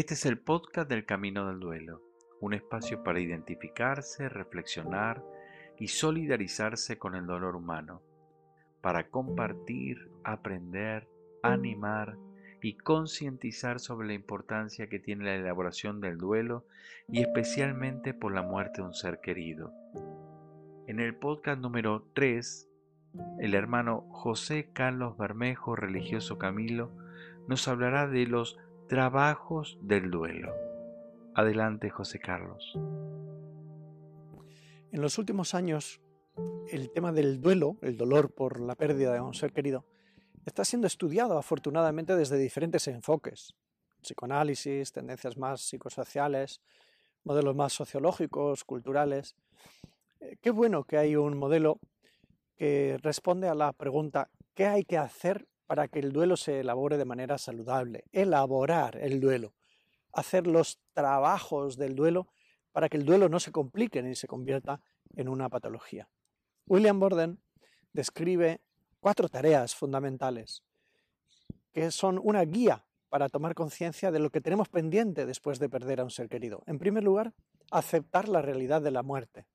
Este es el podcast del Camino del Duelo, un espacio para identificarse, reflexionar y solidarizarse con el dolor humano, para compartir, aprender, animar y concientizar sobre la importancia que tiene la elaboración del duelo y especialmente por la muerte de un ser querido. En el podcast número 3, el hermano José Carlos Bermejo, religioso Camilo, nos hablará de los Trabajos del duelo. Adelante, José Carlos. En los últimos años, el tema del duelo, el dolor por la pérdida de un ser querido, está siendo estudiado afortunadamente desde diferentes enfoques. Psicoanálisis, tendencias más psicosociales, modelos más sociológicos, culturales. Eh, qué bueno que hay un modelo que responde a la pregunta ¿qué hay que hacer para que el duelo se elabore de manera saludable, elaborar el duelo, hacer los trabajos del duelo para que el duelo no se complique ni se convierta en una patología. William Borden describe cuatro tareas fundamentales que son una guía para tomar conciencia de lo que tenemos pendiente después de perder a un ser querido. En primer lugar, aceptar la realidad de la muerte.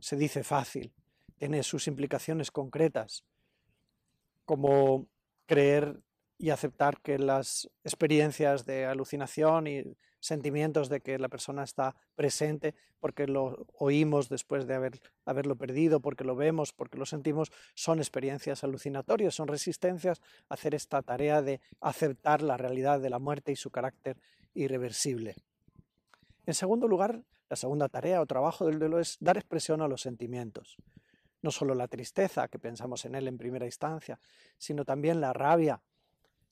Se dice fácil, tiene sus implicaciones concretas, como creer y aceptar que las experiencias de alucinación y sentimientos de que la persona está presente porque lo oímos después de haber, haberlo perdido, porque lo vemos, porque lo sentimos, son experiencias alucinatorias, son resistencias a hacer esta tarea de aceptar la realidad de la muerte y su carácter irreversible. En segundo lugar, la segunda tarea o trabajo del duelo es dar expresión a los sentimientos no solo la tristeza, que pensamos en él en primera instancia, sino también la rabia,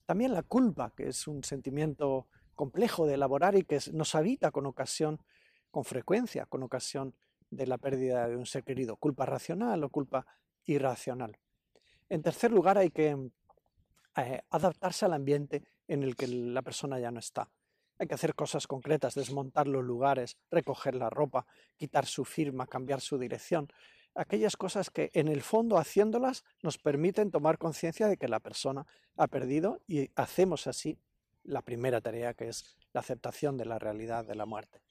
también la culpa, que es un sentimiento complejo de elaborar y que nos habita con ocasión, con frecuencia, con ocasión de la pérdida de un ser querido, culpa racional o culpa irracional. En tercer lugar, hay que eh, adaptarse al ambiente en el que la persona ya no está. Hay que hacer cosas concretas, desmontar los lugares, recoger la ropa, quitar su firma, cambiar su dirección, aquellas cosas que en el fondo haciéndolas nos permiten tomar conciencia de que la persona ha perdido y hacemos así la primera tarea que es la aceptación de la realidad de la muerte.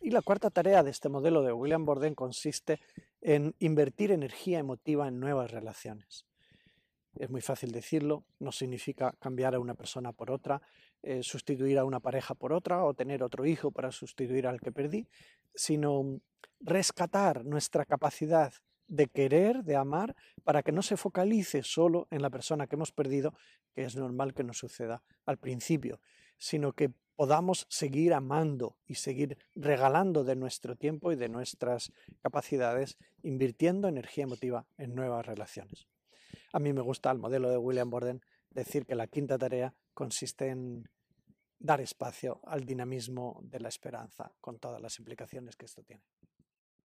Y la cuarta tarea de este modelo de William Borden consiste en invertir energía emotiva en nuevas relaciones. Es muy fácil decirlo, no significa cambiar a una persona por otra, eh, sustituir a una pareja por otra o tener otro hijo para sustituir al que perdí, sino rescatar nuestra capacidad de querer, de amar, para que no se focalice solo en la persona que hemos perdido, que es normal que nos suceda al principio, sino que podamos seguir amando y seguir regalando de nuestro tiempo y de nuestras capacidades, invirtiendo energía emotiva en nuevas relaciones. A mí me gusta el modelo de William Borden decir que la quinta tarea consiste en dar espacio al dinamismo de la esperanza, con todas las implicaciones que esto tiene.